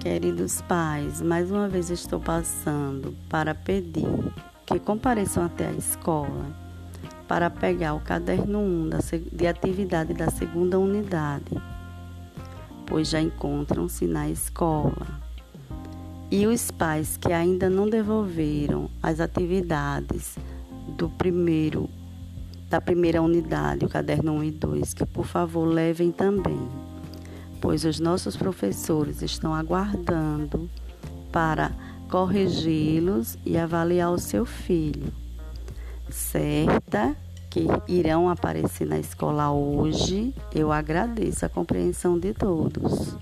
Queridos pais, mais uma vez estou passando para pedir que compareçam até a escola para pegar o caderno 1 de atividade da segunda unidade, pois já encontram-se na escola. E os pais que ainda não devolveram as atividades do primeiro da primeira unidade, o caderno 1 e 2, que por favor levem também pois os nossos professores estão aguardando para corrigi-los e avaliar o seu filho. Certa que irão aparecer na escola hoje, eu agradeço a compreensão de todos.